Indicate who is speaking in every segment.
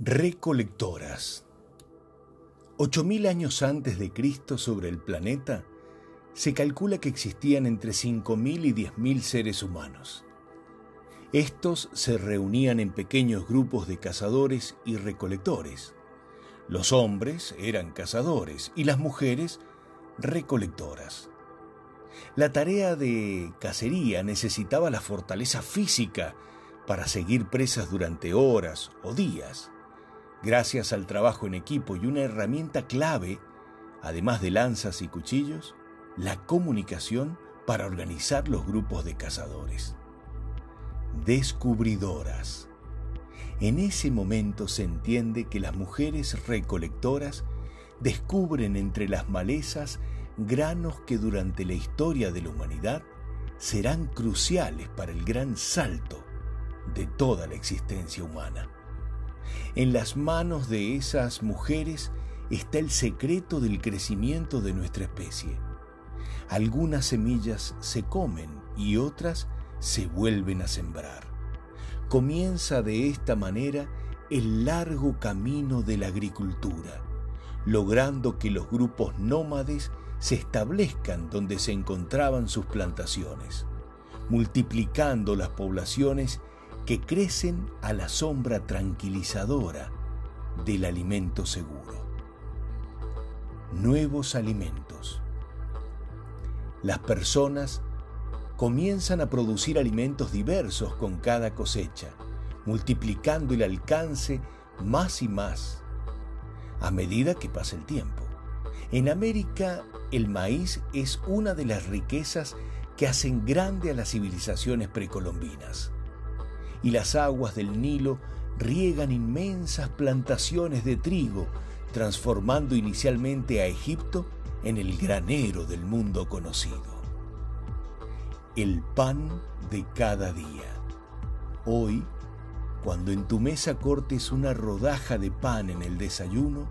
Speaker 1: Recolectoras. Ocho mil años antes de Cristo sobre el planeta, se calcula que existían entre 5.000 y 10.000 seres humanos. Estos se reunían en pequeños grupos de cazadores y recolectores. Los hombres eran cazadores y las mujeres recolectoras. La tarea de cacería necesitaba la fortaleza física para seguir presas durante horas o días. Gracias al trabajo en equipo y una herramienta clave, además de lanzas y cuchillos, la comunicación para organizar los grupos de cazadores. Descubridoras. En ese momento se entiende que las mujeres recolectoras descubren entre las malezas granos que durante la historia de la humanidad serán cruciales para el gran salto de toda la existencia humana. En las manos de esas mujeres está el secreto del crecimiento de nuestra especie. Algunas semillas se comen y otras se vuelven a sembrar. Comienza de esta manera el largo camino de la agricultura, logrando que los grupos nómades se establezcan donde se encontraban sus plantaciones, multiplicando las poblaciones que crecen a la sombra tranquilizadora del alimento seguro. Nuevos alimentos. Las personas comienzan a producir alimentos diversos con cada cosecha, multiplicando el alcance más y más a medida que pasa el tiempo. En América, el maíz es una de las riquezas que hacen grande a las civilizaciones precolombinas y las aguas del Nilo riegan inmensas plantaciones de trigo, transformando inicialmente a Egipto en el granero del mundo conocido. El pan de cada día. Hoy, cuando en tu mesa cortes una rodaja de pan en el desayuno,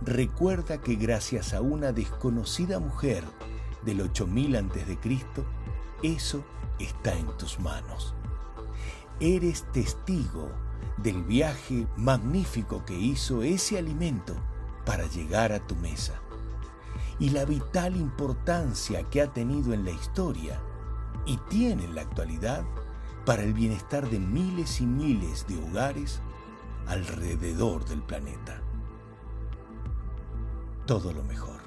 Speaker 1: recuerda que gracias a una desconocida mujer del 8000 a.C., eso está en tus manos eres testigo del viaje magnífico que hizo ese alimento para llegar a tu mesa y la vital importancia que ha tenido en la historia y tiene en la actualidad para el bienestar de miles y miles de hogares alrededor del planeta. Todo lo mejor.